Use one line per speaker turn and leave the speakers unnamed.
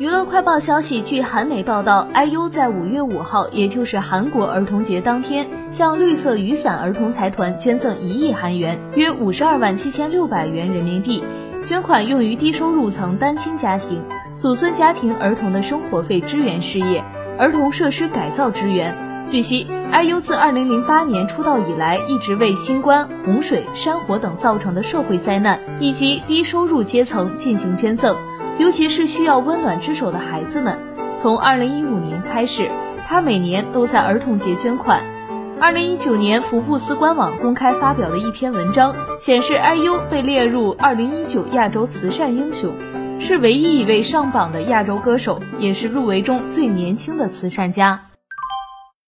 娱乐快报消息，据韩媒报道，IU 在五月五号，也就是韩国儿童节当天，向绿色雨伞儿童财团捐赠一亿韩元，约五十二万七千六百元人民币，捐款用于低收入层单亲家庭、祖孙家庭儿童的生活费支援事业、儿童设施改造支援。据悉，IU 自二零零八年出道以来，一直为新冠、洪水、山火等造成的社会灾难以及低收入阶层进行捐赠。尤其是需要温暖之手的孩子们。从二零一五年开始，他每年都在儿童节捐款。二零一九年，福布斯官网公开发表的一篇文章，显示 IU 被列入二零一九亚洲慈善英雄，是唯一一位上榜的亚洲歌手，也是入围中最年轻的慈善家。